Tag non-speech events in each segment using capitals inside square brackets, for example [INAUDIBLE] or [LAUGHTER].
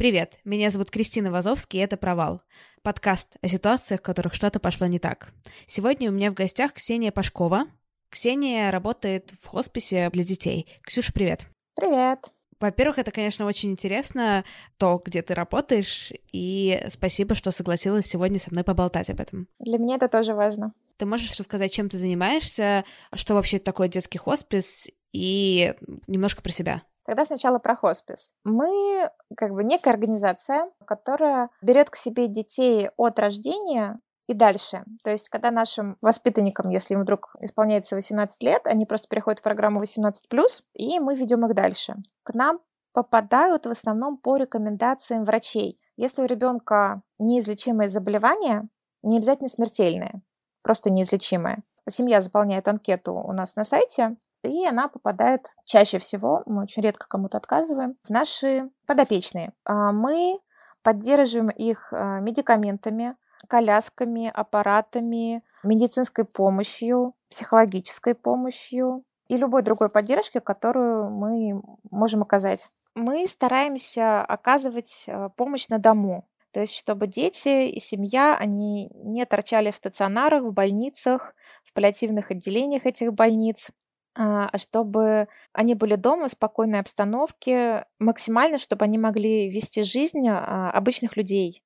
Привет, меня зовут Кристина Вазовский, и это «Провал» — подкаст о ситуациях, в которых что-то пошло не так. Сегодня у меня в гостях Ксения Пашкова. Ксения работает в хосписе для детей. Ксюша, привет. Привет. Во-первых, это, конечно, очень интересно, то, где ты работаешь, и спасибо, что согласилась сегодня со мной поболтать об этом. Для меня это тоже важно. Ты можешь рассказать, чем ты занимаешься, что вообще такое детский хоспис, и немножко про себя? Тогда сначала про хоспис. Мы как бы некая организация, которая берет к себе детей от рождения и дальше. То есть, когда нашим воспитанникам, если им вдруг исполняется 18 лет, они просто переходят в программу 18+, и мы ведем их дальше. К нам попадают в основном по рекомендациям врачей. Если у ребенка неизлечимое заболевание, не обязательно смертельное, просто неизлечимое. Семья заполняет анкету у нас на сайте, и она попадает чаще всего, мы очень редко кому-то отказываем, в наши подопечные. А мы поддерживаем их а, медикаментами, колясками, аппаратами, медицинской помощью, психологической помощью и любой другой поддержки, которую мы можем оказать. Мы стараемся оказывать а, помощь на дому. То есть, чтобы дети и семья, они не торчали в стационарах, в больницах, в паллиативных отделениях этих больниц, чтобы они были дома в спокойной обстановке, максимально, чтобы они могли вести жизнь а, обычных людей.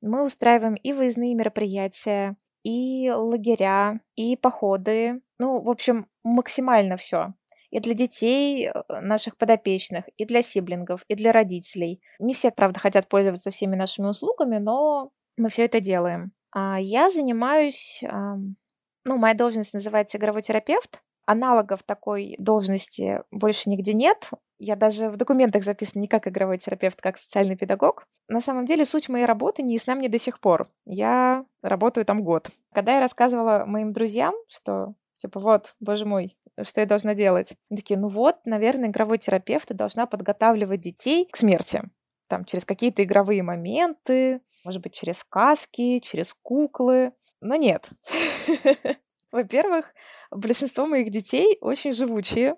Мы устраиваем и выездные мероприятия, и лагеря, и походы. Ну, в общем, максимально все. И для детей э, наших подопечных, и для сиблингов, и для родителей. Не все, правда, хотят пользоваться всеми нашими услугами, но мы все это делаем. А я занимаюсь, ну, моя должность называется игровой терапевт. Аналогов такой должности больше нигде нет. Я даже в документах записана не как игровой терапевт, как социальный педагог. На самом деле суть моей работы не ясна мне до сих пор. Я работаю там год. Когда я рассказывала моим друзьям, что типа вот, боже мой, что я должна делать? Они такие, ну вот, наверное, игровой терапевт должна подготавливать детей к смерти. Там, через какие-то игровые моменты, может быть, через сказки, через куклы. Но нет. [LAUGHS] Во-первых, большинство моих детей очень живучие,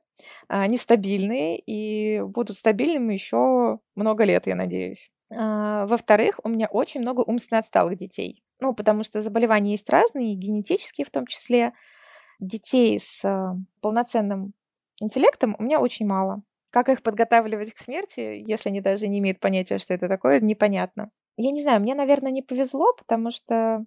они стабильные и будут стабильными еще много лет, я надеюсь. А, во-вторых, у меня очень много умственно отсталых детей. Ну, потому что заболевания есть разные, генетические в том числе. Детей с а, полноценным интеллектом у меня очень мало. Как их подготавливать к смерти, если они даже не имеют понятия, что это такое, непонятно. Я не знаю, мне, наверное, не повезло, потому что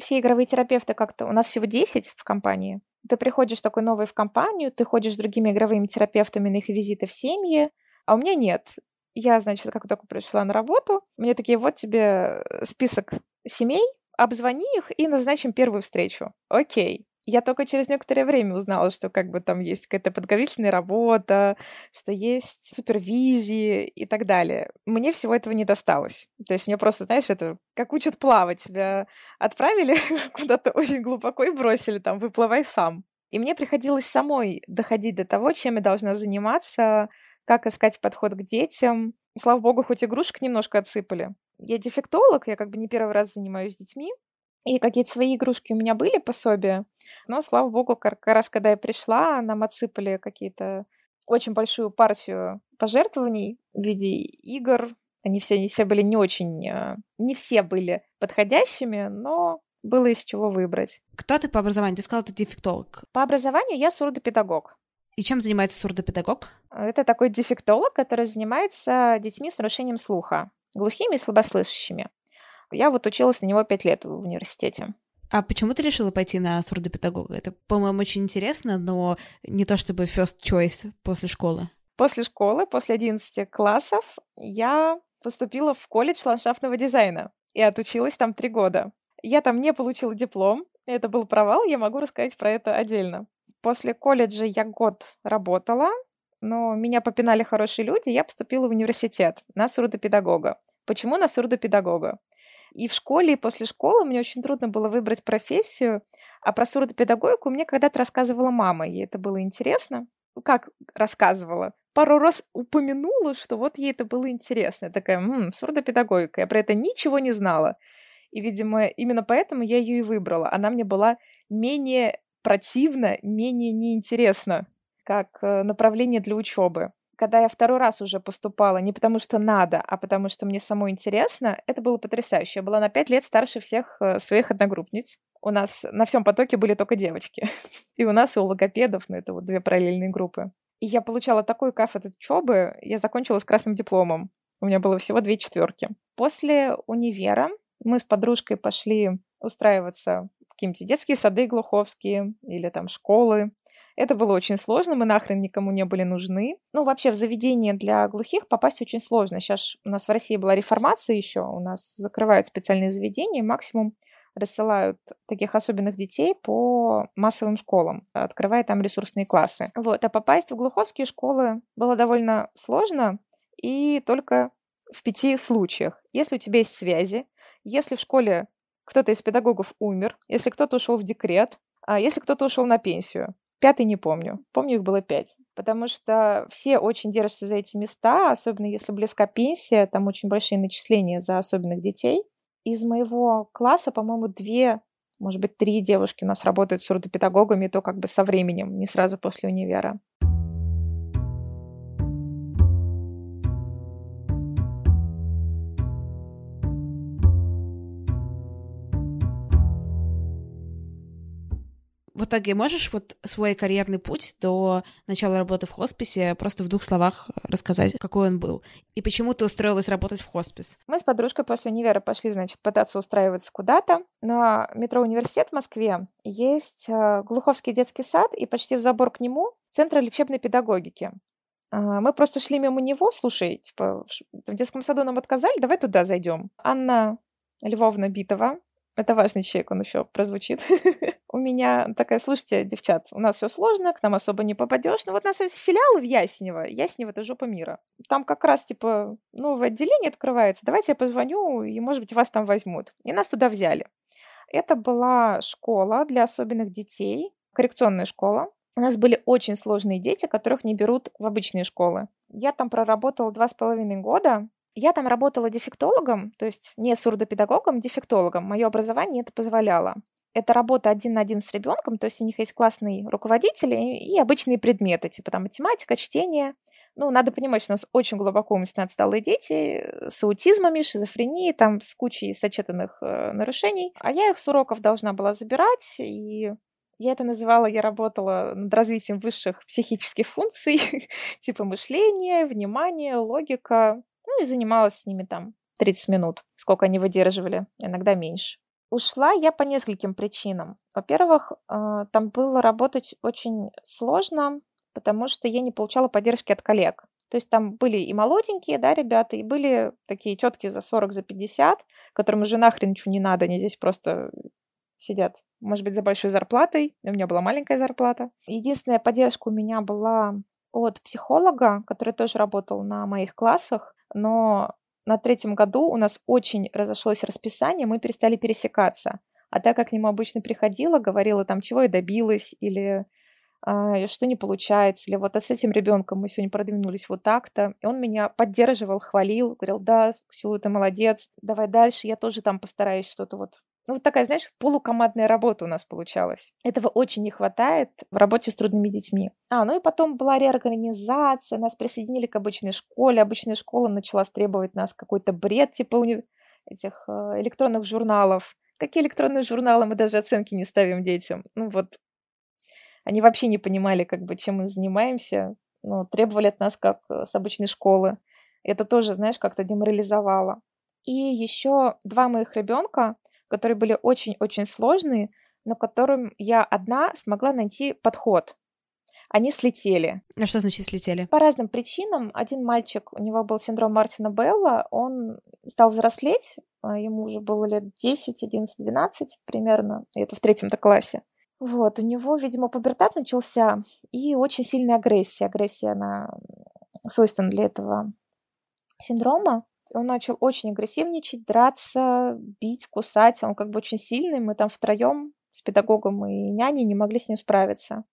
все игровые терапевты как-то... У нас всего 10 в компании. Ты приходишь такой новый в компанию, ты ходишь с другими игровыми терапевтами на их визиты в семьи, а у меня нет. Я, значит, как только пришла на работу, мне такие, вот тебе список семей, обзвони их и назначим первую встречу. Окей. Я только через некоторое время узнала, что как бы там есть какая-то подготовительная работа, что есть супервизии и так далее. Мне всего этого не досталось. То есть мне просто, знаешь, это как учат плавать. Тебя отправили [LAUGHS] куда-то очень глубоко и бросили там, выплывай сам. И мне приходилось самой доходить до того, чем я должна заниматься, как искать подход к детям. Слава богу, хоть игрушек немножко отсыпали. Я дефектолог, я как бы не первый раз занимаюсь детьми, и какие-то свои игрушки у меня были, пособия. Но, слава богу, как раз когда я пришла, нам отсыпали какие-то очень большую партию пожертвований в виде игр. Они все, они все были не очень... А, не все были подходящими, но было из чего выбрать. Кто ты по образованию? Ты сказала, ты дефектолог. По образованию я сурдопедагог. И чем занимается сурдопедагог? Это такой дефектолог, который занимается детьми с нарушением слуха, глухими и слабослышащими. Я вот училась на него пять лет в университете. А почему ты решила пойти на сурдопедагога? Это, по-моему, очень интересно, но не то чтобы first choice после школы. После школы, после 11 классов, я поступила в колледж ландшафтного дизайна и отучилась там три года. Я там не получила диплом, это был провал, я могу рассказать про это отдельно. После колледжа я год работала, но меня попинали хорошие люди, я поступила в университет на сурдопедагога. почему на сурдопедагога. И в школе, и после школы мне очень трудно было выбрать профессию, а про сурдопедагогику мне когда-то рассказывала мама, ей это было интересно. Как рассказывала? Пару раз упомянула, что вот ей это было интересно. Я такая, м-м, сурдопедагогика. Я про это ничего не знала. И, видимо, именно поэтому я ее и выбрала. Она мне была менее противна, менее неинтересна как э, направление для учебы когда я второй раз уже поступала, не потому что надо, а потому что мне самой интересно, это было потрясающе. Я была на пять лет старше всех э, своих одногруппниц. У нас на всем потоке были только девочки. [LAUGHS] И у нас, и у логопедов, ну, это вот две параллельные группы. И я получала такой кайф от учебы, я закончила с красным дипломом. У меня было всего две четверки. После универа мы с подружкой пошли устраиваться в какие-нибудь детские сады глуховские или там школы. Это было очень сложно, мы нахрен никому не были нужны. Ну, вообще, в заведение для глухих попасть очень сложно. Сейчас у нас в России была реформация еще, у нас закрывают специальные заведения, максимум рассылают таких особенных детей по массовым школам, открывая там ресурсные классы. Вот. А попасть в глуховские школы было довольно сложно, и только в пяти случаях. Если у тебя есть связи, если в школе кто-то из педагогов умер, если кто-то ушел в декрет, а если кто-то ушел на пенсию. Пятый не помню. Помню, их было пять. Потому что все очень держатся за эти места, особенно если близка пенсия, там очень большие начисления за особенных детей. Из моего класса, по-моему, две, может быть, три девушки у нас работают сурдопедагогами, то как бы со временем, не сразу после универа. Итоге можешь вот свой карьерный путь до начала работы в хосписе просто в двух словах рассказать, какой он был? И почему ты устроилась работать в хоспис? Мы с подружкой после универа пошли, значит, пытаться устраиваться куда-то. На метро «Университет» в Москве есть э, Глуховский детский сад, и почти в забор к нему Центр лечебной педагогики. А, мы просто шли мимо него, слушай, типа, в детском саду нам отказали, давай туда зайдем. Анна Львовна Битова, это важный человек, он еще прозвучит. [LAUGHS] у меня такая, слушайте, девчат, у нас все сложно, к нам особо не попадешь. Но вот у нас есть филиал в Яснево. Яснево — это жопа мира. Там как раз, типа, новое отделение открывается. Давайте я позвоню, и, может быть, вас там возьмут. И нас туда взяли. Это была школа для особенных детей, коррекционная школа. У нас были очень сложные дети, которых не берут в обычные школы. Я там проработала два с половиной года. Я там работала дефектологом, то есть не сурдопедагогом, дефектологом. Мое образование это позволяло это работа один на один с ребенком, то есть у них есть классные руководители и обычные предметы, типа там математика, чтение. Ну, надо понимать, что у нас очень глубоко умственно отсталые дети с аутизмами, шизофренией, там с кучей сочетанных э, нарушений. А я их с уроков должна была забирать, и я это называла, я работала над развитием высших психических функций, [LAUGHS] типа мышления, внимания, логика. И занималась с ними там 30 минут, сколько они выдерживали, иногда меньше. Ушла я по нескольким причинам. Во-первых, э, там было работать очень сложно, потому что я не получала поддержки от коллег. То есть там были и молоденькие, да, ребята, и были такие тетки за 40, за 50, которым уже нахрен ничего не надо, они здесь просто сидят, может быть, за большой зарплатой. У меня была маленькая зарплата. Единственная поддержка у меня была от психолога, который тоже работал на моих классах, но на третьем году у нас очень разошлось расписание, мы перестали пересекаться. А так как к нему обычно приходила, говорила там, чего я добилась, или а, что не получается, или вот а с этим ребенком мы сегодня продвинулись вот так-то. И он меня поддерживал, хвалил, говорил, да, Ксю, ты молодец, давай дальше, я тоже там постараюсь что-то вот ну, вот такая, знаешь, полукомандная работа у нас получалась. Этого очень не хватает в работе с трудными детьми. А, ну и потом была реорганизация, нас присоединили к обычной школе. Обычная школа начала требовать нас какой-то бред, типа уни... этих э, электронных журналов. Какие электронные журналы? Мы даже оценки не ставим детям. Ну вот, они вообще не понимали, как бы, чем мы занимаемся. Ну, требовали от нас как э, с обычной школы. Это тоже, знаешь, как-то деморализовало. И еще два моих ребенка, которые были очень-очень сложные, но которым я одна смогла найти подход. Они слетели. А что значит слетели? По разным причинам. Один мальчик, у него был синдром Мартина Белла, он стал взрослеть, а, ему уже было лет 10, 11, 12 примерно, и это в третьем-то классе. Вот, у него, видимо, пубертат начался, и очень сильная агрессия. Агрессия, она свойственна для этого синдрома. Он начал очень агрессивничать, драться, бить, кусать. Он как бы очень сильный. Мы там втроем с педагогом и няней не могли с ним справиться.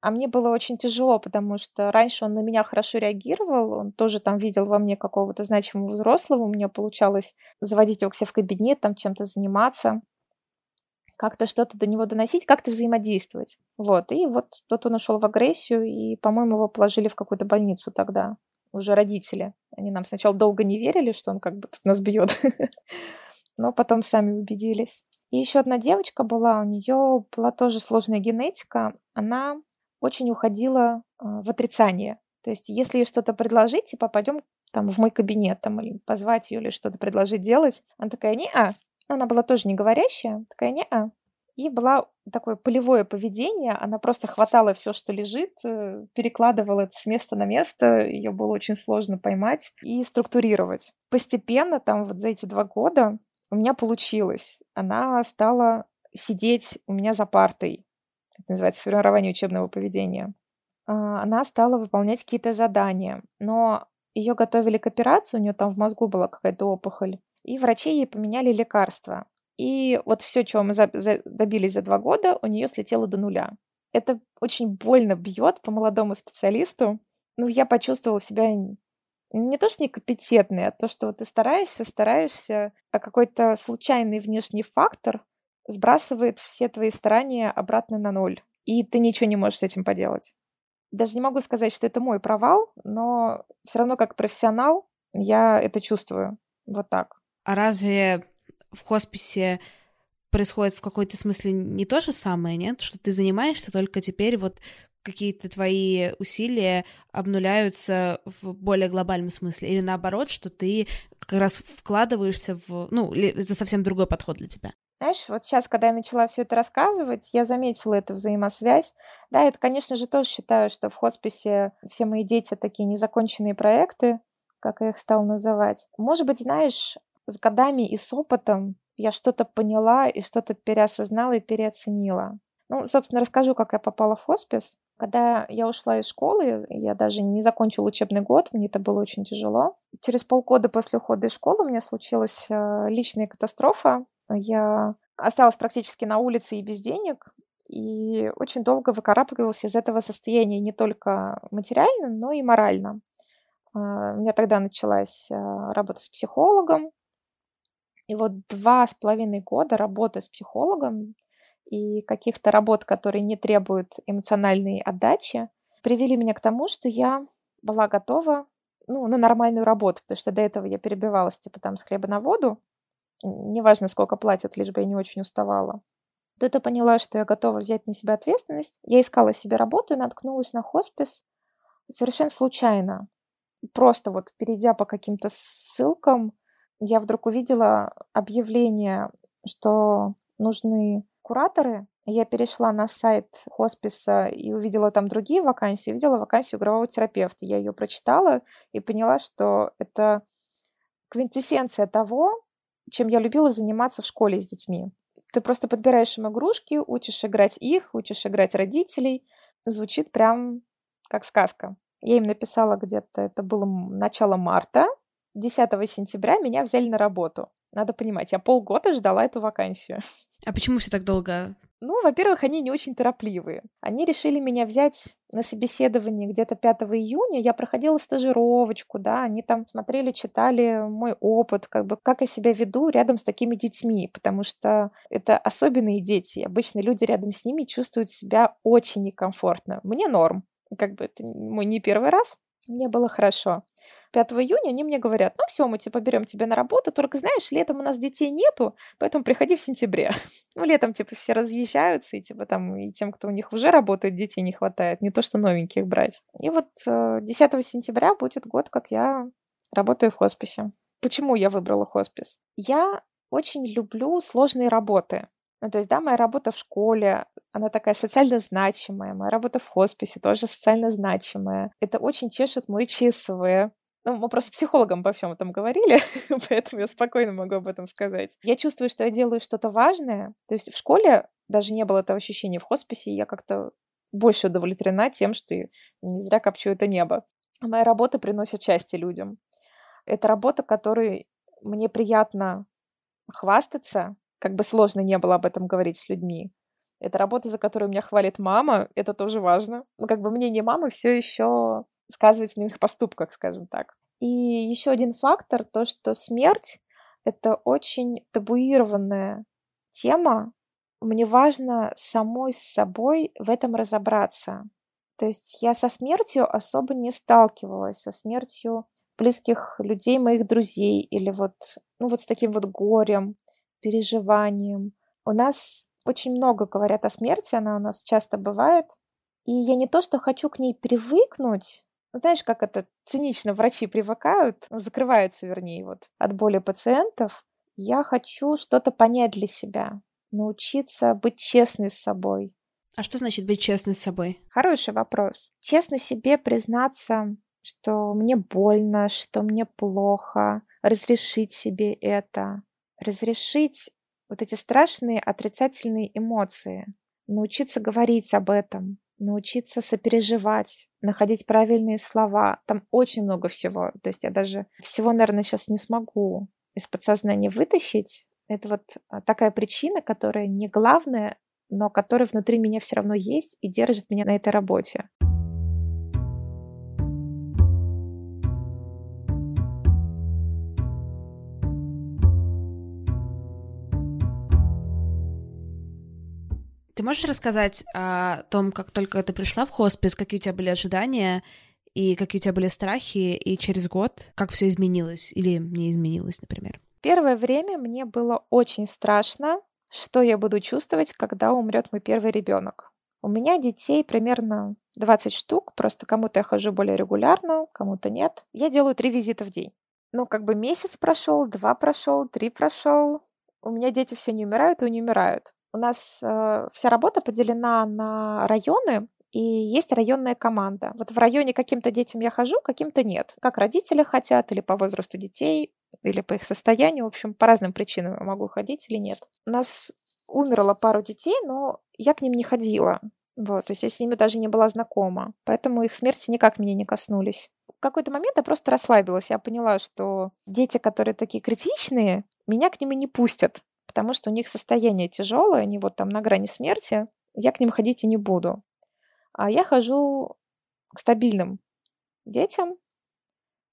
А мне было очень тяжело, потому что раньше он на меня хорошо реагировал, он тоже там видел во мне какого-то значимого взрослого, у меня получалось заводить его к себе в кабинет, там чем-то заниматься, как-то что-то до него доносить, как-то взаимодействовать. Вот, и вот тот он ушел в агрессию, и, по-моему, его положили в какую-то больницу тогда, уже родители. Они нам сначала долго не верили, что он как бы нас бьет, [LAUGHS] но потом сами убедились. И еще одна девочка была, у нее была тоже сложная генетика, она очень уходила а, в отрицание. То есть, если ей что-то предложить, типа, пойдем там в мой кабинет, там, или позвать ее, или что-то предложить делать, она такая, не-а. Она была тоже не говорящая, такая, не-а. И была такое полевое поведение, она просто хватала все, что лежит, э, перекладывала это с места на место, ее было очень сложно поймать и структурировать. Постепенно, там вот за эти два года у меня получилось. Она стала сидеть у меня за партой, это называется формирование учебного поведения, а, она стала выполнять какие-то задания, но ее готовили к операции, у нее там в мозгу была какая-то опухоль, и врачи ей поменяли лекарства. И вот все, чего мы за, за, добились за два года, у нее слетело до нуля. Это очень больно бьет по молодому специалисту. Ну, я почувствовала себя не то, что некомпетентной, а то, что вот ты стараешься, стараешься, а какой-то случайный внешний фактор сбрасывает все твои старания обратно на ноль, и ты ничего не можешь с этим поделать. Даже не могу сказать, что это мой провал, но все равно как профессионал я это чувствую. Вот так. А разве в хосписе происходит в какой-то смысле не то же самое, нет? Что ты занимаешься, только теперь вот какие-то твои усилия обнуляются в более глобальном смысле? Или наоборот, что ты как раз вкладываешься в... Ну, это совсем другой подход для тебя? Знаешь, вот сейчас, когда я начала все это рассказывать, я заметила эту взаимосвязь. Да, это, конечно же, тоже считаю, что в хосписе все мои дети такие незаконченные проекты, как я их стал называть. Может быть, знаешь, с годами и с опытом я что-то поняла и что-то переосознала и переоценила. Ну, собственно, расскажу, как я попала в хоспис. Когда я ушла из школы, я даже не закончила учебный год, мне это было очень тяжело. Через полгода после ухода из школы у меня случилась э, личная катастрофа. Я осталась практически на улице и без денег, и очень долго выкарабкивалась из этого состояния не только материально, но и морально. А, у меня тогда началась а, работа с психологом, и вот два с половиной года работы с психологом и каких-то работ, которые не требуют эмоциональной отдачи, привели меня к тому, что я была готова ну, на нормальную работу, потому что до этого я перебивалась типа там с хлеба на воду, неважно, сколько платят, лишь бы я не очень уставала. Тут я поняла, что я готова взять на себя ответственность. Я искала себе работу и наткнулась на хоспис совершенно случайно. Просто вот перейдя по каким-то ссылкам, я вдруг увидела объявление, что нужны кураторы. Я перешла на сайт хосписа и увидела там другие вакансии, увидела вакансию игрового терапевта. Я ее прочитала и поняла, что это квинтэссенция того, чем я любила заниматься в школе с детьми. Ты просто подбираешь им игрушки, учишь играть их, учишь играть родителей. Звучит прям как сказка. Я им написала где-то, это было начало марта. 10 сентября меня взяли на работу. Надо понимать, я полгода ждала эту вакансию. [LAUGHS] А почему все так долго? Ну, во-первых, они не очень торопливые. Они решили меня взять на собеседование где-то 5 июня. Я проходила стажировочку, да, они там смотрели, читали мой опыт, как бы как я себя веду рядом с такими детьми, потому что это особенные дети. Обычно люди рядом с ними чувствуют себя очень некомфортно. Мне норм. Как бы это мой не первый раз. Мне было хорошо. 5 июня они мне говорят, ну все, мы типа берем тебя на работу, только знаешь, летом у нас детей нету, поэтому приходи в сентябре. [LAUGHS] Ну, летом типа все разъезжаются, и типа там и тем, кто у них уже работает, детей не хватает, не то что новеньких брать. И вот 10 э, сентября будет год, как я работаю в хосписе. Почему я выбрала хоспис? Я очень люблю сложные работы. Ну, то есть, да, моя работа в школе, она такая социально значимая. Моя работа в хосписе тоже социально значимая. Это очень чешет мой ЧСВ. Ну, мы просто психологом по всем этом говорили, [LAUGHS] поэтому я спокойно могу об этом сказать. Я чувствую, что я делаю что-то важное. То есть в школе даже не было этого ощущения в хосписе, я как-то больше удовлетворена тем, что не зря копчу это небо. Моя работа приносит счастье людям. Это работа, которой мне приятно хвастаться, как бы сложно не было об этом говорить с людьми. Это работа, за которую меня хвалит мама, это тоже важно. Ну, как бы мнение мамы все еще сказывается на их поступках, скажем так. И еще один фактор, то, что смерть — это очень табуированная тема. Мне важно самой с собой в этом разобраться. То есть я со смертью особо не сталкивалась, со смертью близких людей, моих друзей, или вот, ну вот с таким вот горем, переживанием. У нас очень много говорят о смерти, она у нас часто бывает. И я не то, что хочу к ней привыкнуть, знаешь, как это цинично врачи привыкают, закрываются, вернее, вот от боли пациентов. Я хочу что-то понять для себя, научиться быть честной с собой. А что значит быть честной с собой? Хороший вопрос. Честно себе признаться, что мне больно, что мне плохо, разрешить себе это, разрешить вот эти страшные отрицательные эмоции, научиться говорить об этом, научиться сопереживать, находить правильные слова. Там очень много всего. То есть я даже всего, наверное, сейчас не смогу из подсознания вытащить. Это вот а, такая причина, которая не главная, но которая внутри меня все равно есть и держит меня на этой работе. Ты можешь рассказать о том, как только ты пришла в хоспис, какие у тебя были ожидания и какие у тебя были страхи, и через год как все изменилось или не изменилось, например? Первое время мне было очень страшно, что я буду чувствовать, когда умрет мой первый ребенок. У меня детей примерно 20 штук, просто кому-то я хожу более регулярно, кому-то нет. Я делаю три визита в день. Ну, как бы месяц прошел, два прошел, три прошел. У меня дети все не умирают и не умирают. У нас э, вся работа поделена на районы, и есть районная команда. Вот в районе каким-то детям я хожу, каким-то нет. Как родители хотят, или по возрасту детей, или по их состоянию. В общем, по разным причинам я могу ходить или нет. У нас умерло пару детей, но я к ним не ходила. Вот, то есть я с ними даже не была знакома. Поэтому их смерти никак меня не коснулись. В какой-то момент я просто расслабилась. Я поняла, что дети, которые такие критичные, меня к ним и не пустят потому что у них состояние тяжелое, они вот там на грани смерти, я к ним ходить и не буду. А я хожу к стабильным детям,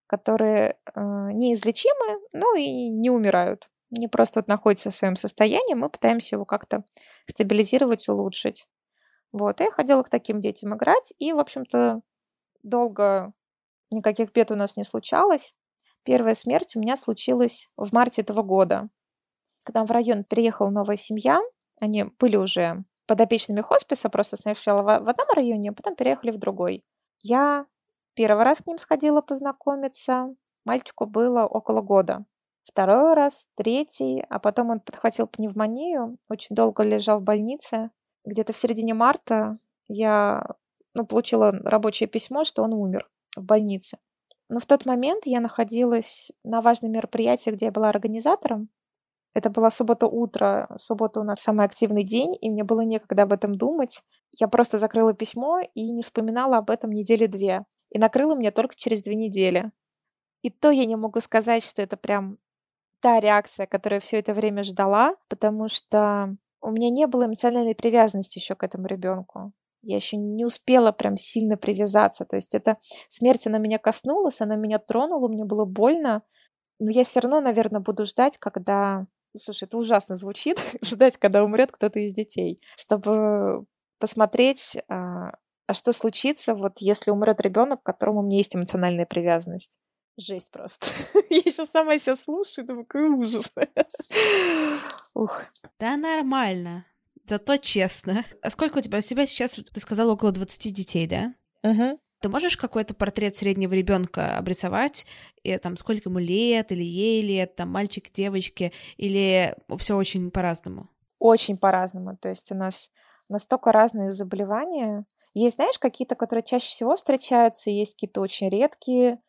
которые э, неизлечимы, но и не умирают. Они просто вот находятся в своем состоянии, мы пытаемся его как-то стабилизировать, улучшить. Вот, я ходила к таким детям играть, и, в общем-то, долго никаких бед у нас не случалось. Первая смерть у меня случилась в марте этого года когда в район переехала новая семья, они были уже подопечными хосписа, просто сначала в одном районе, а потом переехали в другой. Я первый раз к ним сходила познакомиться, мальчику было около года. Второй раз, третий, а потом он подхватил пневмонию, очень долго лежал в больнице. Где-то в середине марта я ну, получила рабочее письмо, что он умер в больнице. Но в тот момент я находилась на важном мероприятии, где я была организатором, это была суббота утро, суббота у нас самый активный день, и мне было некогда об этом думать. Я просто закрыла письмо и не вспоминала об этом недели две. И накрыла меня только через две недели. И то я не могу сказать, что это прям та реакция, которую я все это время ждала, потому что у меня не было эмоциональной привязанности еще к этому ребенку. Я еще не успела прям сильно привязаться. То есть эта смерть, она меня коснулась, она меня тронула, мне было больно. Но я все равно, наверное, буду ждать, когда Слушай, это ужасно звучит, [LAUGHS] ждать, когда умрет кто-то из детей, чтобы посмотреть, а, а что случится, вот если умрет ребенок, к которому у меня есть эмоциональная привязанность. Жесть просто. [LAUGHS] Я сейчас сама себя слушаю, думаю, какой ужас. [LAUGHS] Ух. Да нормально. Зато честно. А сколько у тебя у себя сейчас, ты сказала, около 20 детей, да? Угу. Ты можешь какой-то портрет среднего ребенка обрисовать? И, там, сколько ему лет, или ей лет, там, мальчик, девочки, или все очень по-разному? Очень по-разному. То есть у нас настолько разные заболевания. Есть, знаешь, какие-то, которые чаще всего встречаются, есть какие-то очень редкие.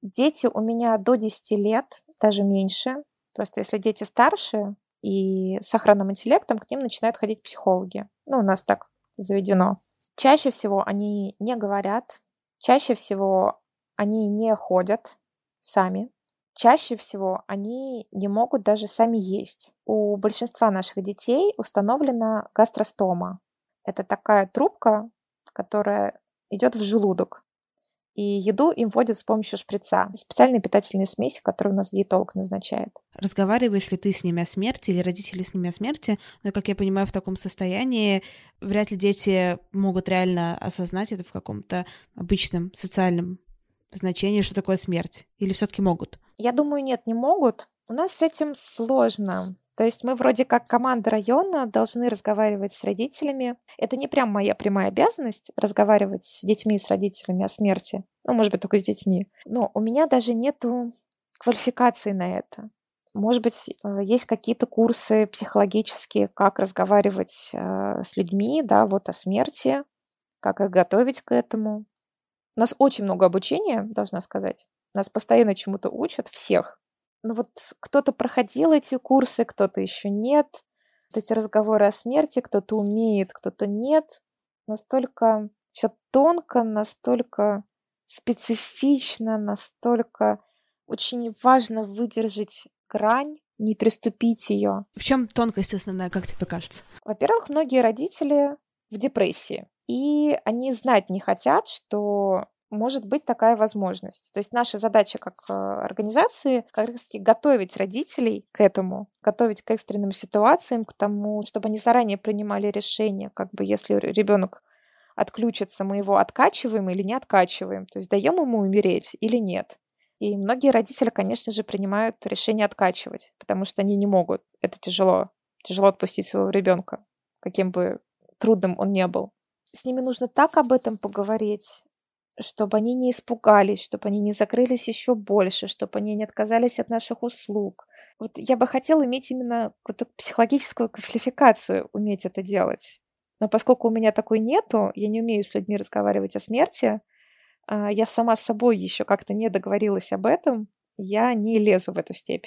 Дети у меня до 10 лет, даже меньше. Просто если дети старше и с охранным интеллектом, к ним начинают ходить психологи. Ну, у нас так заведено. Чаще всего они не говорят, чаще всего они не ходят сами. чаще всего они не могут даже сами есть. У большинства наших детей установлена гастростома. Это такая трубка, которая идет в желудок. И еду им вводят с помощью шприца. Специальные питательные смеси, которые у нас диетолог назначает. Разговариваешь ли ты с ними о смерти или родители с ними о смерти? Но, как я понимаю, в таком состоянии вряд ли дети могут реально осознать это в каком-то обычном социальном значении, что такое смерть. Или все таки могут? Я думаю, нет, не могут. У нас с этим сложно. То есть мы вроде как команда района должны разговаривать с родителями. Это не прям моя прямая обязанность разговаривать с детьми и с родителями о смерти. Ну, может быть, только с детьми. Но у меня даже нету квалификации на это. Может быть, э, есть какие-то курсы психологические, как разговаривать э, с людьми, да, вот о смерти, как их готовить к этому. У нас очень много обучения, должна сказать. Нас постоянно чему-то учат, всех ну вот кто-то проходил эти курсы, кто-то еще нет. Вот эти разговоры о смерти, кто-то умеет, кто-то нет. Настолько все тонко, настолько специфично, настолько очень важно выдержать грань, не приступить ее. В чем тонкость основная, как тебе кажется? Во-первых, многие родители в депрессии. И они знать не хотят, что может быть такая возможность. То есть наша задача как э, организации как раз таки готовить родителей к этому, готовить к экстренным ситуациям, к тому, чтобы они заранее принимали решение, как бы если ребенок отключится, мы его откачиваем или не откачиваем, то есть даем ему умереть или нет. И многие родители, конечно же, принимают решение откачивать, потому что они не могут. Это тяжело. Тяжело отпустить своего ребенка, каким бы трудным он не был. С ними нужно так об этом поговорить, чтобы они не испугались, чтобы они не закрылись еще больше, чтобы они не отказались от наших услуг. Вот я бы хотела иметь именно какую-то психологическую квалификацию, уметь это делать. Но поскольку у меня такой нету, я не умею с людьми разговаривать о смерти, а, я сама с собой еще как-то не договорилась об этом, я не лезу в эту степь.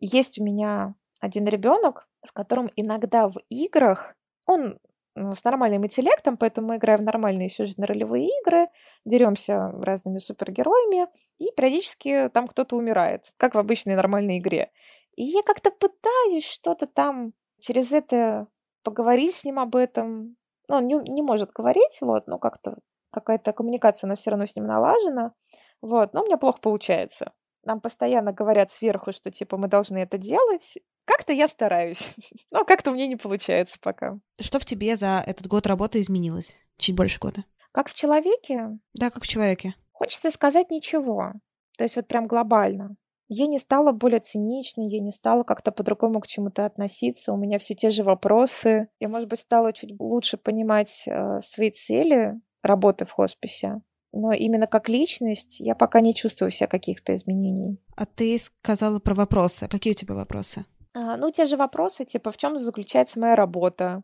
Есть у меня один ребенок, с которым иногда в играх он с нормальным интеллектом, поэтому мы играем в нормальные сюжетно-ролевые игры, деремся разными супергероями, и периодически там кто-то умирает, как в обычной нормальной игре. И я как-то пытаюсь что-то там через это поговорить с ним об этом. Ну, он не, не может говорить, вот, но как-то какая-то коммуникация у нас все равно с ним налажена. Вот, но у меня плохо получается. Нам постоянно говорят сверху, что типа мы должны это делать, как-то я стараюсь, [LAUGHS] но как-то мне не получается пока. Что в тебе за этот год работы изменилось? Чуть больше года. Как в человеке? Да, как в человеке. Хочется сказать ничего. То есть вот прям глобально. Я не стала более циничной, я не стала как-то по-другому к чему-то относиться. У меня все те же вопросы. Я, может быть, стала чуть лучше понимать э, свои цели работы в хосписе. Но именно как личность я пока не чувствую себя каких-то изменений. А ты сказала про вопросы. Какие у тебя вопросы? А, ну, те же вопросы, типа, в чем заключается моя работа,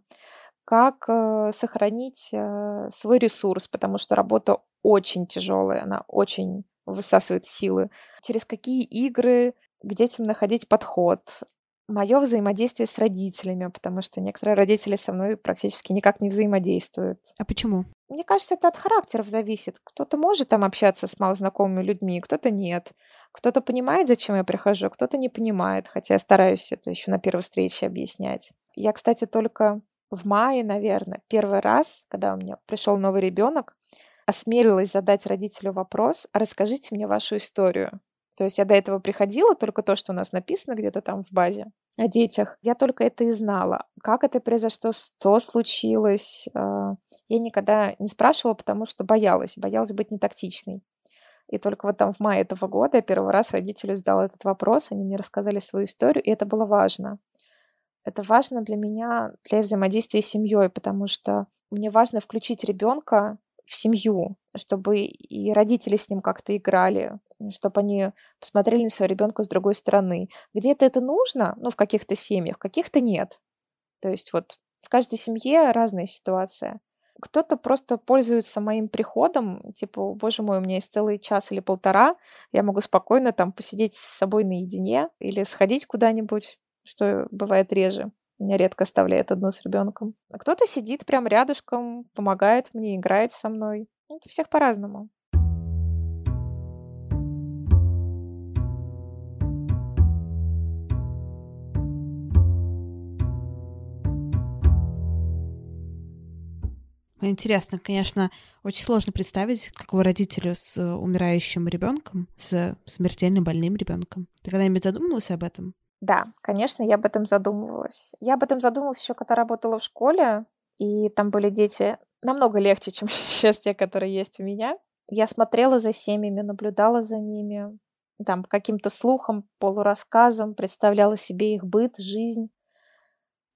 как э, сохранить э, свой ресурс, потому что работа очень тяжелая, она очень высасывает силы. Через какие игры? К детям находить подход, мое взаимодействие с родителями, потому что некоторые родители со мной практически никак не взаимодействуют. А почему? Мне кажется, это от характеров зависит. Кто-то может там общаться с малознакомыми людьми, кто-то нет. Кто-то понимает, зачем я прихожу, кто-то не понимает, хотя я стараюсь это еще на первой встрече объяснять. Я, кстати, только в мае, наверное, первый раз, когда у меня пришел новый ребенок, осмелилась задать родителю вопрос, расскажите мне вашу историю. То есть я до этого приходила, только то, что у нас написано где-то там в базе о детях. Я только это и знала. Как это произошло, что случилось. А, я никогда не спрашивала, потому что боялась. Боялась быть нетактичной. И только вот там в мае этого года я первый раз родителю задала этот вопрос, они мне рассказали свою историю, и это было важно. Это важно для меня, для взаимодействия с семьей, потому что мне важно включить ребенка в семью, чтобы и родители с ним как-то играли, чтобы они посмотрели на своего ребенка с другой стороны. Где-то это нужно, ну, в каких-то семьях, в каких-то нет. То есть вот в каждой семье разная ситуация. Кто-то просто пользуется моим приходом, типа, боже мой, у меня есть целый час или полтора, я могу спокойно там посидеть с собой наедине или сходить куда-нибудь, что бывает реже. Меня редко оставляет одну с ребенком. А кто-то сидит прям рядышком, помогает мне, играет со мной. Ну, всех по-разному. Интересно, конечно, очень сложно представить, какого родителю с э, умирающим ребенком, с смертельно больным ребенком. Ты когда-нибудь задумывалась об этом? Да, конечно, я об этом задумывалась. Я об этом задумывалась еще, когда работала в школе, и там были дети намного легче, чем [LAUGHS] сейчас те, которые есть у меня. Я смотрела за семьями, наблюдала за ними, там, каким-то слухом, полурассказом, представляла себе их быт, жизнь.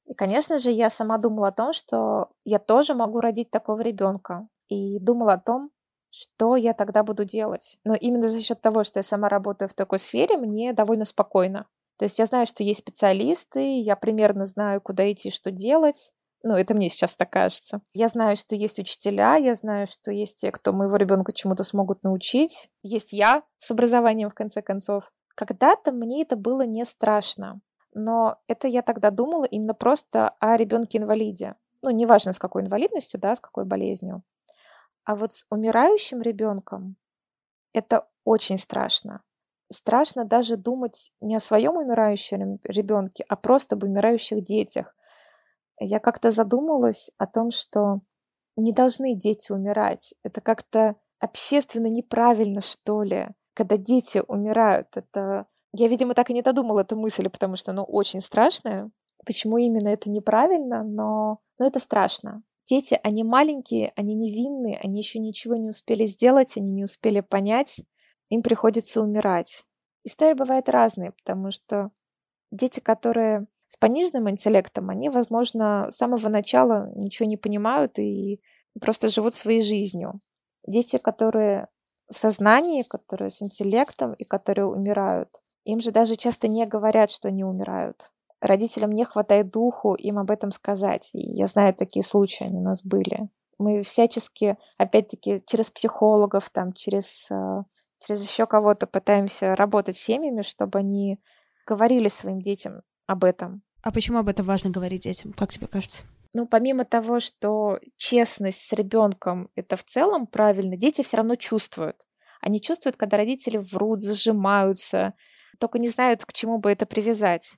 И, конечно же, я сама думала о том, что я тоже могу родить такого ребенка. И думала о том, что я тогда буду делать. Но именно за счет того, что я сама работаю в такой сфере, мне довольно спокойно. То есть я знаю, что есть специалисты, я примерно знаю, куда идти, что делать. Ну, это мне сейчас так кажется. Я знаю, что есть учителя, я знаю, что есть те, кто моего ребенка чему-то смогут научить. Есть я с образованием, в конце концов. Когда-то мне это было не страшно но это я тогда думала именно просто о ребенке-инвалиде. Ну, неважно, с какой инвалидностью, да, с какой болезнью. А вот с умирающим ребенком это очень страшно. Страшно даже думать не о своем умирающем ребенке, а просто об умирающих детях. Я как-то задумалась о том, что не должны дети умирать. Это как-то общественно неправильно, что ли, когда дети умирают. Это я, видимо, так и не додумала эту мысль, потому что, ну, очень страшная. Почему именно это неправильно, но, но это страшно. Дети, они маленькие, они невинные, они еще ничего не успели сделать, они не успели понять, им приходится умирать. Истории бывают разные, потому что дети, которые с пониженным интеллектом, они, возможно, с самого начала ничего не понимают и просто живут своей жизнью. Дети, которые в сознании, которые с интеллектом и которые умирают, им же даже часто не говорят, что они умирают. Родителям не хватает духу им об этом сказать. И я знаю, такие случаи они у нас были. Мы всячески, опять-таки, через психологов, там, через, э, через еще кого-то пытаемся работать с семьями, чтобы они говорили своим детям об этом. А почему об этом важно говорить детям, как тебе кажется? Ну, помимо того, что честность с ребенком это в целом правильно, дети все равно чувствуют. Они чувствуют, когда родители врут, зажимаются, только не знают, к чему бы это привязать.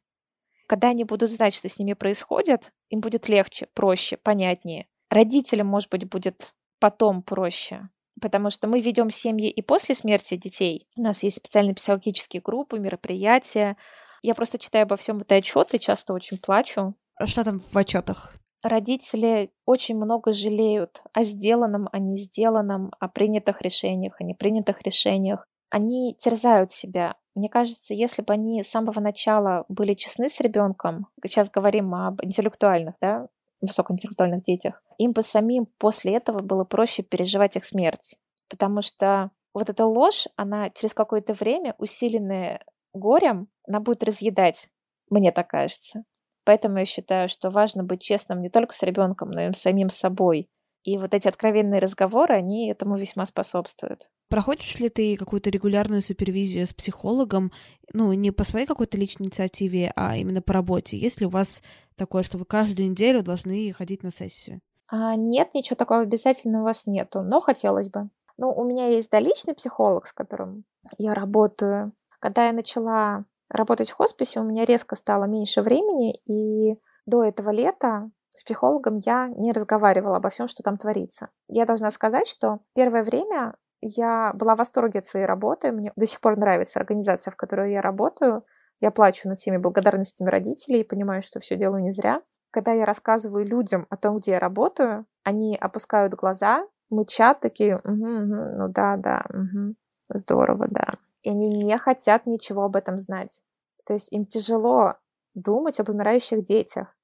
Когда они будут знать, что с ними происходит, им будет легче, проще, понятнее. Родителям, может быть, будет потом проще, потому что мы ведем семьи и после смерти детей. У нас есть специальные психологические группы, мероприятия. Я просто читаю обо всем это отчеты, часто очень плачу. А что там в отчетах? Родители очень много жалеют о сделанном, о не сделанном, о принятых решениях, о непринятых решениях. Они терзают себя. Мне кажется, если бы они с самого начала были честны с ребенком, сейчас говорим об интеллектуальных, да, высокоинтеллектуальных детях, им бы самим после этого было проще переживать их смерть. Потому что вот эта ложь, она через какое-то время, усиленная горем, она будет разъедать, мне так кажется. Поэтому я считаю, что важно быть честным не только с ребенком, но и самим собой. И вот эти откровенные разговоры, они этому весьма способствуют. Проходишь ли ты какую-то регулярную супервизию с психологом, ну, не по своей какой-то личной инициативе, а именно по работе? Есть ли у вас такое, что вы каждую неделю должны ходить на сессию? А, нет, ничего такого обязательно у вас нету, но хотелось бы. Ну, у меня есть да, личный психолог, с которым я работаю. Когда я начала работать в хосписе, у меня резко стало меньше времени, и до этого лета с психологом я не разговаривала обо всем, что там творится. Я должна сказать, что первое время я была в восторге от своей работы. Мне до сих пор нравится организация, в которой я работаю. Я плачу над всеми благодарностями родителей и понимаю, что все делаю не зря. Когда я рассказываю людям о том, где я работаю, они опускают глаза, мычат такие, угу, угу, ну да, да, угу, здорово, да. И они не хотят ничего об этом знать. То есть им тяжело думать об умирающих детях.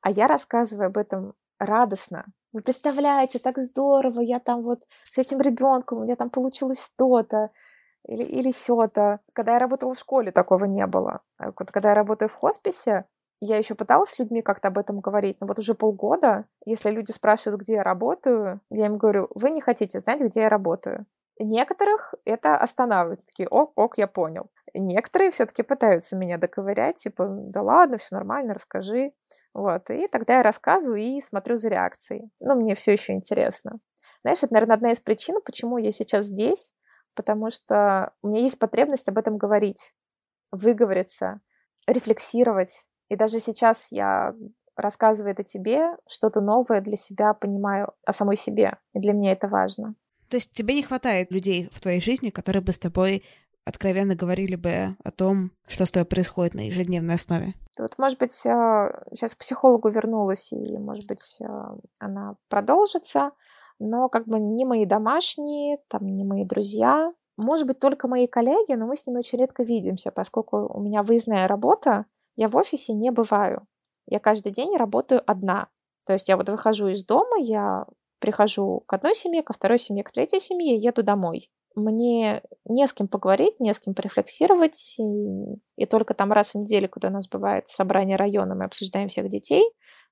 А я рассказываю об этом радостно. Вы представляете, так здорово, я там вот с этим ребенком, у меня там получилось то-то или, или сё-то. Когда я работала в школе, такого не было. А вот когда я работаю в хосписе, я еще пыталась с людьми как-то об этом говорить, но вот уже полгода, если люди спрашивают, где я работаю, я им говорю, вы не хотите знать, где я работаю. Некоторых это останавливает. Такие, ок, ок, я понял. Некоторые все-таки пытаются меня доковырять, типа, да ладно, все нормально, расскажи. Вот. И тогда я рассказываю и смотрю за реакцией. Но мне все еще интересно. Знаешь, это, наверное, одна из причин, почему я сейчас здесь, потому что у меня есть потребность об этом говорить, выговориться, рефлексировать. И даже сейчас я рассказывает о тебе, что-то новое для себя понимаю о самой себе. И для меня это важно. То есть тебе не хватает людей в твоей жизни, которые бы с тобой откровенно говорили бы о том, что с тобой происходит на ежедневной основе? Вот, может быть, сейчас э, к психологу вернулась, и, может быть, э, она продолжится, но как бы не мои домашние, там, не мои друзья, может быть, только мои коллеги, но мы с ними очень редко видимся, поскольку у меня выездная работа, я в офисе не бываю. Я каждый день работаю одна. То есть я вот выхожу из дома, я прихожу к одной семье, ко второй семье, к третьей семье, еду домой. Мне не с кем поговорить, не с кем порефлексировать. И, и только там раз в неделю, когда у нас бывает собрание района, мы обсуждаем всех детей.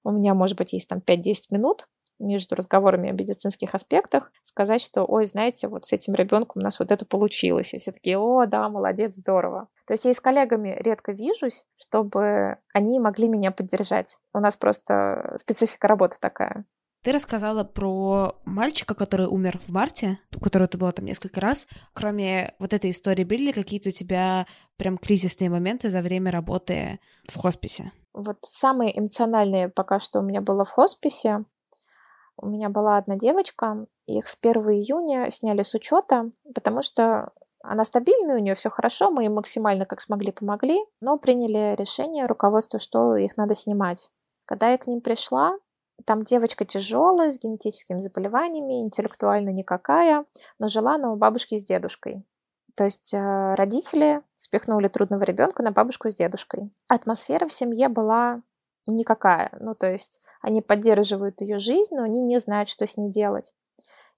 У меня, может быть, есть там 5-10 минут между разговорами о медицинских аспектах, сказать, что, ой, знаете, вот с этим ребенком у нас вот это получилось. И все такие, о, да, молодец, здорово. То есть я и с коллегами редко вижусь, чтобы они могли меня поддержать. У нас просто специфика работы такая. Ты рассказала про мальчика, который умер в марте, у которого ты была там несколько раз. Кроме вот этой истории, были ли какие-то у тебя прям кризисные моменты за время работы в хосписе? Вот самые эмоциональные пока что у меня было в хосписе. У меня была одна девочка, их с 1 июня сняли с учета, потому что она стабильная, у нее все хорошо, мы им максимально как смогли помогли, но приняли решение руководство, что их надо снимать. Когда я к ним пришла, там девочка тяжелая, с генетическими заболеваниями, интеллектуально никакая, но жила она у бабушки с дедушкой. То есть э, родители спихнули трудного ребенка на бабушку с дедушкой. Атмосфера в семье была никакая. Ну, то есть они поддерживают ее жизнь, но они не знают, что с ней делать.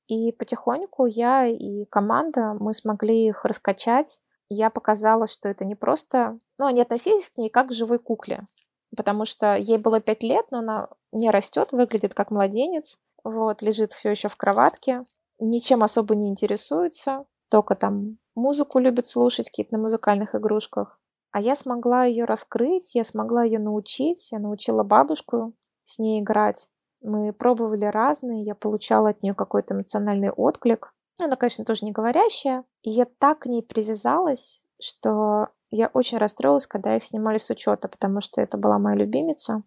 И потихоньку я и команда, мы смогли их раскачать. Я показала, что это не просто... Ну, они относились к ней как к живой кукле потому что ей было пять лет, но она не растет, выглядит как младенец, вот, лежит все еще в кроватке, ничем особо не интересуется, только там музыку любит слушать, какие-то на музыкальных игрушках. А я смогла ее раскрыть, я смогла ее научить, я научила бабушку с ней играть. Мы пробовали разные, я получала от нее какой-то эмоциональный отклик. Она, конечно, тоже не говорящая. И я так к ней привязалась, что я очень расстроилась, когда их снимали с учета, потому что это была моя любимица.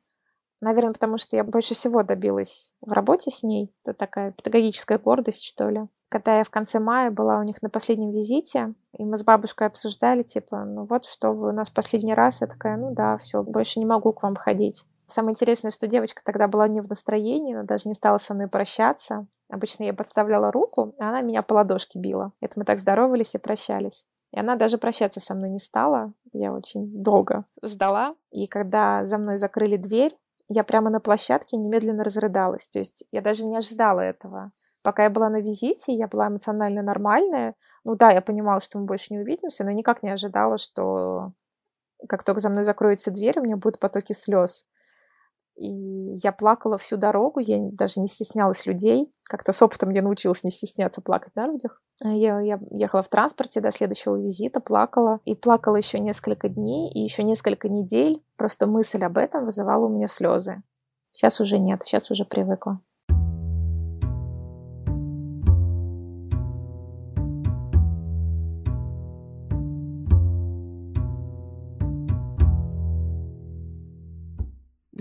Наверное, потому что я больше всего добилась в работе с ней. Это такая педагогическая гордость, что ли. Когда я в конце мая была у них на последнем визите, и мы с бабушкой обсуждали, типа, ну вот что вы у нас последний раз. Я такая, ну да, все, больше не могу к вам ходить. Самое интересное, что девочка тогда была не в настроении, она даже не стала со мной прощаться. Обычно я подставляла руку, а она меня по ладошке била. Это мы так здоровались и прощались. И она даже прощаться со мной не стала. Я очень долго ждала. И когда за мной закрыли дверь, я прямо на площадке немедленно разрыдалась. То есть я даже не ожидала этого. Пока я была на визите, я была эмоционально нормальная. Ну да, я понимала, что мы больше не увидимся, но никак не ожидала, что как только за мной закроется дверь, у меня будут потоки слез. И я плакала всю дорогу, я даже не стеснялась людей. Как-то с опытом я научилась не стесняться плакать на людях. Э, я, я ехала в транспорте до следующего визита, плакала. И плакала еще несколько дней, и еще несколько недель. Просто мысль об этом вызывала у меня слезы. Сейчас уже нет, сейчас уже привыкла.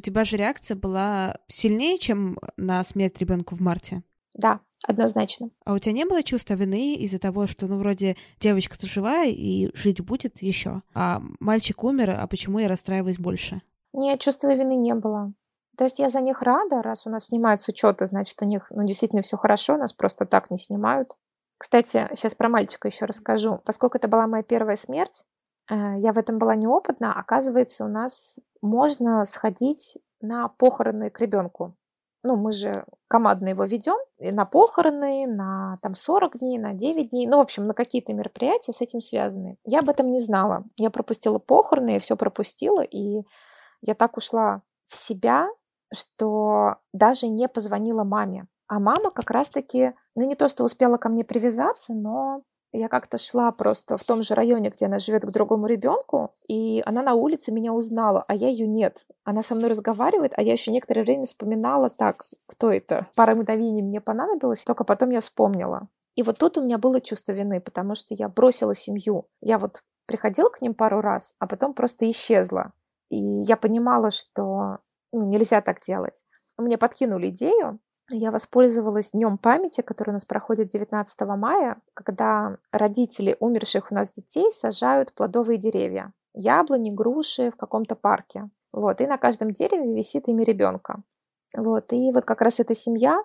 Тебя же реакция была сильнее, чем на смерть ребенка в марте? Да, однозначно. А у тебя не было чувства вины из-за того, что, ну, вроде девочка-то живая и жить будет еще, а мальчик умер, а почему я расстраиваюсь больше? Нет, чувства вины не было. То есть я за них рада, раз у нас снимают с учета, значит, у них ну, действительно все хорошо, нас просто так не снимают. Кстати, сейчас про мальчика еще расскажу. Поскольку это была моя первая смерть, я в этом была неопытна, оказывается, у нас можно сходить на похороны к ребенку. Ну, мы же командно его ведем на похороны, на там 40 дней, на 9 дней, ну, в общем, на какие-то мероприятия с этим связаны. Я об этом не знала. Я пропустила похороны, я все пропустила, и я так ушла в себя, что даже не позвонила маме. А мама как раз-таки, ну не то, что успела ко мне привязаться, но я как-то шла просто в том же районе, где она живет к другому ребенку, и она на улице меня узнала, а я ее нет. Она со мной разговаривает, а я еще некоторое время вспоминала так, кто это. Пара мгновений мне понадобилось, только потом я вспомнила. И вот тут у меня было чувство вины, потому что я бросила семью. Я вот приходила к ним пару раз, а потом просто исчезла. И я понимала, что ну, нельзя так делать. Мне подкинули идею, я воспользовалась Днем памяти, который у нас проходит 19 мая, когда родители умерших у нас детей сажают плодовые деревья. Яблони, груши в каком-то парке. Вот, и на каждом дереве висит имя ребенка. Вот, и вот как раз эта семья,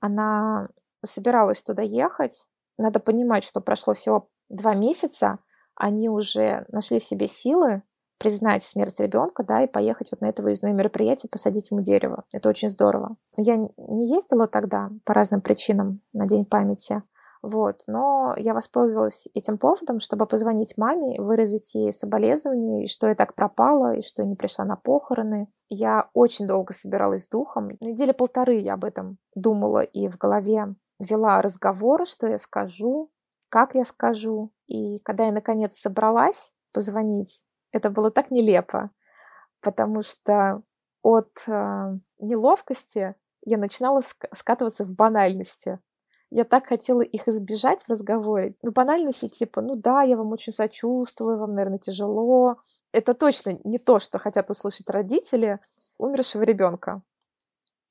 она собиралась туда ехать. Надо понимать, что прошло всего два месяца, они уже нашли в себе силы признать смерть ребенка, да, и поехать вот на это выездное мероприятие, посадить ему дерево. Это очень здорово. Я не ездила тогда по разным причинам на День памяти, вот, но я воспользовалась этим поводом, чтобы позвонить маме, выразить ей соболезнования, и что я так пропала, и что я не пришла на похороны. Я очень долго собиралась с духом. Недели полторы я об этом думала и в голове вела разговор, что я скажу, как я скажу. И когда я наконец собралась позвонить, это было так нелепо, потому что от э, неловкости я начинала скатываться в банальности. Я так хотела их избежать в разговоре. Ну, банальности типа, ну да, я вам очень сочувствую, вам, наверное, тяжело. Это точно не то, что хотят услышать родители умершего ребенка.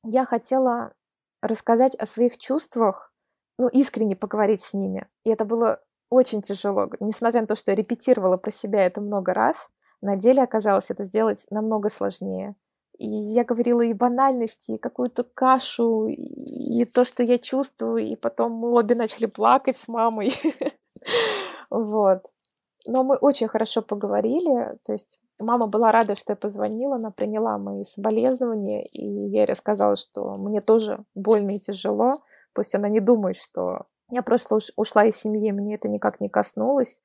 Я хотела рассказать о своих чувствах, ну, искренне поговорить с ними. И это было очень тяжело. Несмотря на то, что я репетировала про себя это много раз, на деле оказалось это сделать намного сложнее. И я говорила и банальности, и какую-то кашу, и то, что я чувствую, и потом мы обе начали плакать с мамой. [LAUGHS] Вот. Но мы очень хорошо поговорили, то есть мама была рада, что я позвонила, она приняла мои соболезнования, и я ей рассказала, что мне тоже больно и тяжело, пусть она не думает, что я просто ушла из семьи, мне это никак не коснулось,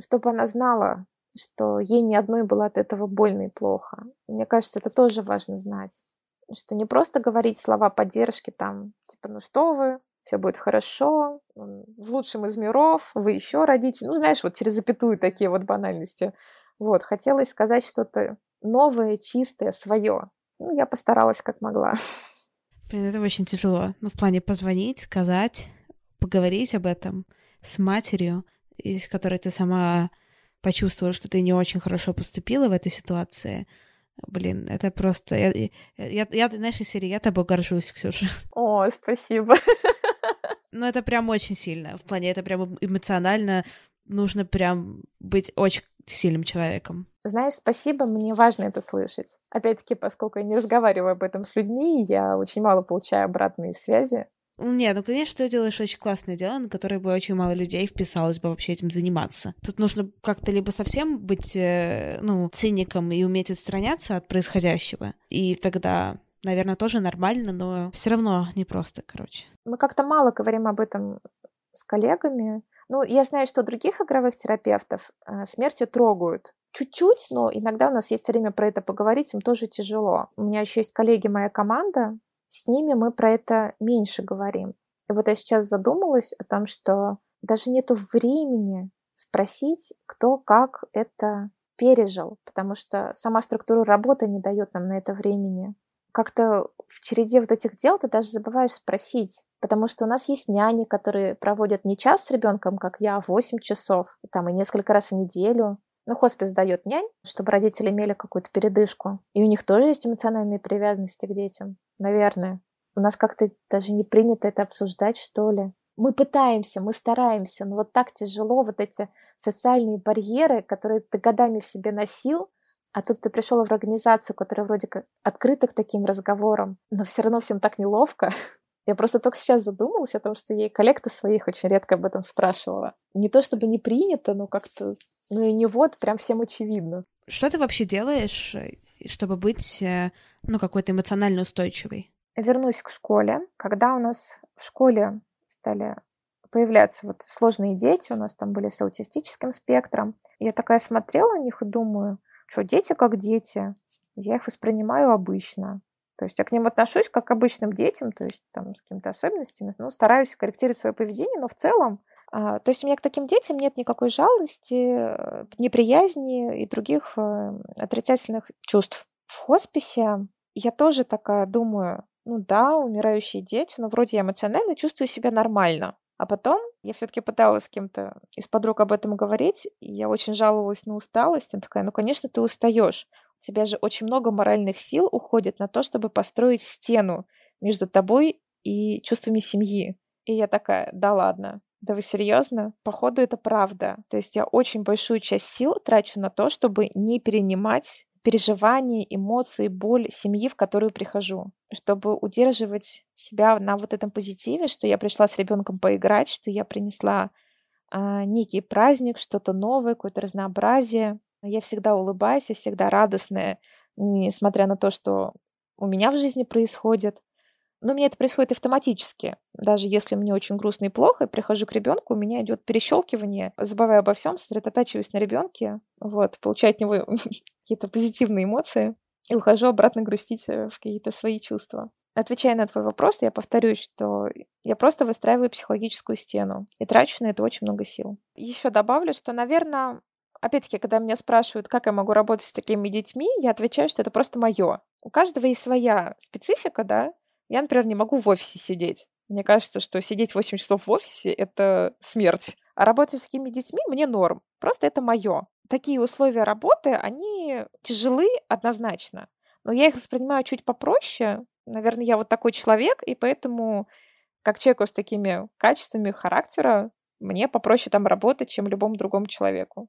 чтобы она знала, что ей ни одной было от этого больно и плохо. Мне кажется, это тоже важно знать, что не просто говорить слова поддержки там, типа, ну что вы, все будет хорошо, в лучшем из миров, вы еще родите. Ну, знаешь, вот через запятую такие вот банальности. Вот, хотелось сказать что-то новое, чистое, свое. Ну, я постаралась как могла. Блин, это очень тяжело. Ну, в плане позвонить, сказать, поговорить об этом с матерью, из которой ты сама почувствовала, что ты не очень хорошо поступила в этой ситуации. Блин, это просто... Я, я, я знаешь, из серии «Я тобой горжусь, Ксюша». О, спасибо. Ну, это прям очень сильно. В плане, это прям эмоционально нужно прям быть очень сильным человеком. Знаешь, спасибо, мне важно это слышать. Опять-таки, поскольку я не разговариваю об этом с людьми, я очень мало получаю обратные связи. Нет, ну, конечно, ты делаешь очень классное дело, на которое бы очень мало людей вписалось бы вообще этим заниматься. Тут нужно как-то либо совсем быть, э, ну, циником и уметь отстраняться от происходящего, и тогда наверное, тоже нормально, но все равно непросто, короче. Мы как-то мало говорим об этом с коллегами. Ну, я знаю, что других игровых терапевтов э, смерти трогают. Чуть-чуть, но иногда у нас есть время про это поговорить, им тоже тяжело. У меня еще есть коллеги, моя команда, с ними мы про это меньше говорим. И вот я сейчас задумалась о том, что даже нету времени спросить, кто как это пережил, потому что сама структура работы не дает нам на это времени. Как-то в череде вот этих дел ты даже забываешь спросить, потому что у нас есть няни, которые проводят не час с ребенком, как я, а 8 часов, там и несколько раз в неделю. Ну, хоспис дает нянь, чтобы родители имели какую-то передышку. И у них тоже есть эмоциональные привязанности к детям, наверное. У нас как-то даже не принято это обсуждать, что ли. Мы пытаемся, мы стараемся, но вот так тяжело вот эти социальные барьеры, которые ты годами в себе носил, а тут ты пришел в организацию, которая вроде как открыта к таким разговорам, но все равно всем так неловко. [LAUGHS] Я просто только сейчас задумалась о том, что ей коллекта своих очень редко об этом спрашивала. Не то чтобы не принято, но как-то, ну и не вот, прям всем очевидно. Что ты вообще делаешь, э, чтобы быть, э, ну, какой-то эмоционально устойчивой? Вернусь к школе. Когда у нас в школе стали появляться вот сложные дети, у нас там были с аутистическим спектром, я такая смотрела на них и думаю, что дети как дети, я их воспринимаю обычно. То есть я к ним отношусь как к обычным детям, то есть там с какими-то особенностями, ну, стараюсь корректировать свое поведение, но в целом, а, то есть у меня к таким детям нет никакой жалости, неприязни и других э, отрицательных чувств. В хосписе я тоже такая думаю, ну да, умирающие дети, но вроде я эмоционально чувствую себя нормально. А потом я все-таки пыталась с кем-то из подруг об этом говорить, и я очень жаловалась на усталость. Она такая, ну, конечно, ты устаешь тебя же очень много моральных сил уходит на то, чтобы построить стену между тобой и чувствами семьи. И я такая, да ладно, да вы серьезно? Походу, это правда. То есть я очень большую часть сил трачу на то, чтобы не перенимать переживания, эмоции, боль семьи, в которую прихожу, чтобы удерживать себя на вот этом позитиве, что я пришла с ребенком поиграть, что я принесла а, некий праздник, что-то новое, какое-то разнообразие. Я всегда улыбаюсь, я всегда радостная, несмотря на то, что у меня в жизни происходит. Но у меня это происходит автоматически. Даже если мне очень грустно и плохо, я прихожу к ребенку, у меня идет перещелкивание, забывая обо всем, сосредотачиваюсь на ребенке, вот, получаю от него [LAUGHS] какие-то позитивные эмоции и ухожу обратно грустить э, в какие-то свои чувства. Отвечая на твой вопрос, я повторюсь, что я просто выстраиваю психологическую стену и трачу на это очень много сил. Еще добавлю, что, наверное, опять-таки, когда меня спрашивают, как я могу работать с такими детьми, я отвечаю, что это просто мое. У каждого есть своя специфика, да, я, например, не могу в офисе сидеть. Мне кажется, что сидеть 8 часов в офисе — это смерть. А работать с такими детьми мне норм. Просто это мое. Такие условия работы, они тяжелы однозначно. Но я их воспринимаю чуть попроще. Наверное, я вот такой человек, и поэтому как человеку с такими качествами характера мне попроще там работать, чем любому другому человеку.